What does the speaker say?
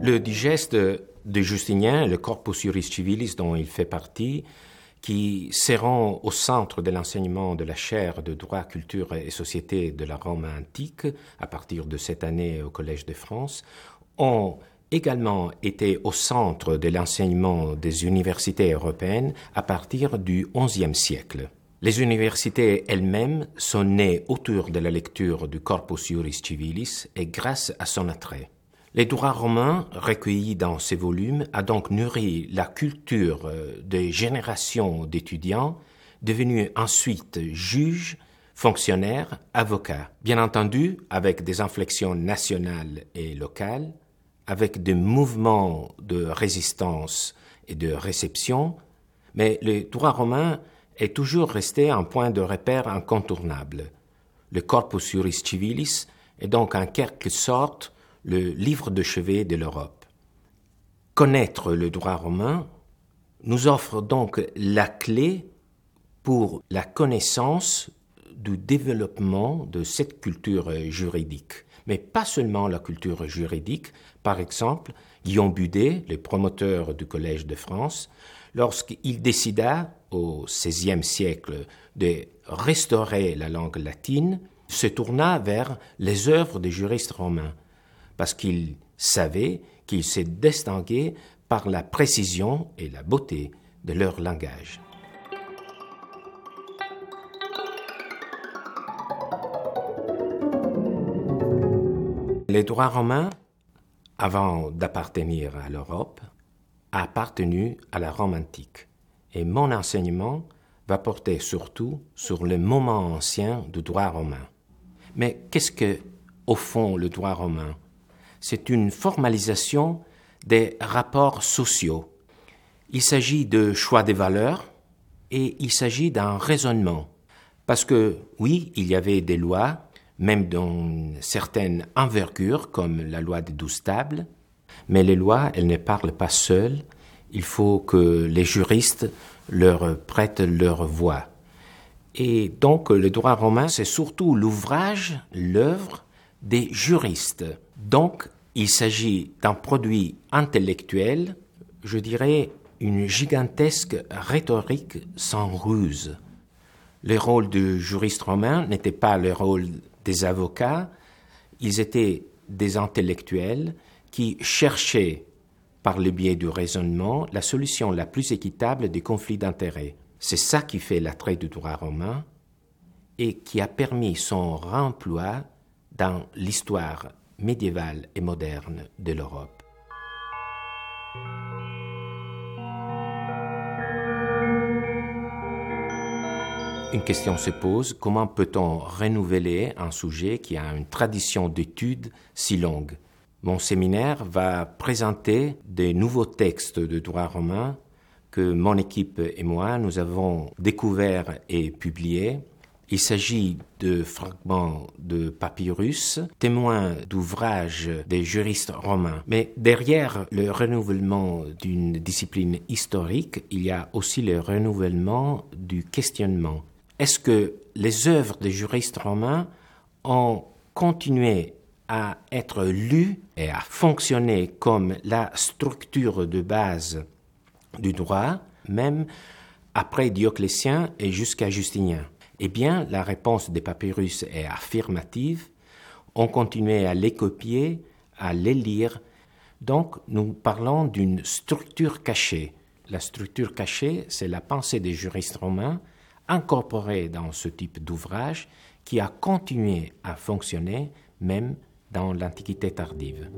Le digeste de Justinien, le Corpus Juris Civilis dont il fait partie, qui seront au centre de l'enseignement de la chaire de droit, culture et société de la Rome antique à partir de cette année au Collège de France, ont également été au centre de l'enseignement des universités européennes à partir du XIe siècle. Les universités elles-mêmes sont nées autour de la lecture du Corpus Juris Civilis et grâce à son attrait. Les droits romains recueillis dans ces volumes a donc nourri la culture euh, des générations d'étudiants devenus ensuite juges, fonctionnaires, avocats, bien entendu avec des inflexions nationales et locales, avec des mouvements de résistance et de réception, mais le droit romain est toujours resté un point de repère incontournable. Le corpus juris civilis est donc en quelque sorte le livre de chevet de l'Europe. Connaître le droit romain nous offre donc la clé pour la connaissance du développement de cette culture juridique. Mais pas seulement la culture juridique. Par exemple, Guillaume Budet, le promoteur du Collège de France, lorsqu'il décida au XVIe siècle de restaurer la langue latine, se tourna vers les œuvres des juristes romains parce qu'il savait qu'il s'est distingué par la précision et la beauté de leur langage. Les droits romains, avant d'appartenir à l'Europe, appartenu à la Rome antique. Et mon enseignement va porter surtout sur le moment ancien du droit romain. Mais qu'est-ce que, au fond, le droit romain? C'est une formalisation des rapports sociaux. Il s'agit de choix des valeurs et il s'agit d'un raisonnement. Parce que oui, il y avait des lois, même dans certaines envergures, comme la loi des douze tables, mais les lois, elles ne parlent pas seules. Il faut que les juristes leur prêtent leur voix. Et donc le droit romain, c'est surtout l'ouvrage, l'œuvre des juristes. Donc il s'agit d'un produit intellectuel, je dirais une gigantesque rhétorique sans ruse. Le rôle du juriste romain n'était pas le rôle des avocats, ils étaient des intellectuels qui cherchaient, par le biais du raisonnement, la solution la plus équitable des conflits d'intérêts. C'est ça qui fait l'attrait du droit romain et qui a permis son remploi dans l'histoire médiévale et moderne de l'Europe. Une question se pose, comment peut-on renouveler un sujet qui a une tradition d'études si longue? Mon séminaire va présenter des nouveaux textes de droit romain que mon équipe et moi nous avons découverts et publiés il s'agit de fragments de papyrus, témoins d'ouvrages des juristes romains. Mais derrière le renouvellement d'une discipline historique, il y a aussi le renouvellement du questionnement. Est-ce que les œuvres des juristes romains ont continué à être lues et à fonctionner comme la structure de base du droit, même après Dioclétien et jusqu'à Justinien? Eh bien, la réponse des papyrus est affirmative. On continuait à les copier, à les lire. Donc, nous parlons d'une structure cachée. La structure cachée, c'est la pensée des juristes romains incorporée dans ce type d'ouvrage qui a continué à fonctionner même dans l'Antiquité tardive.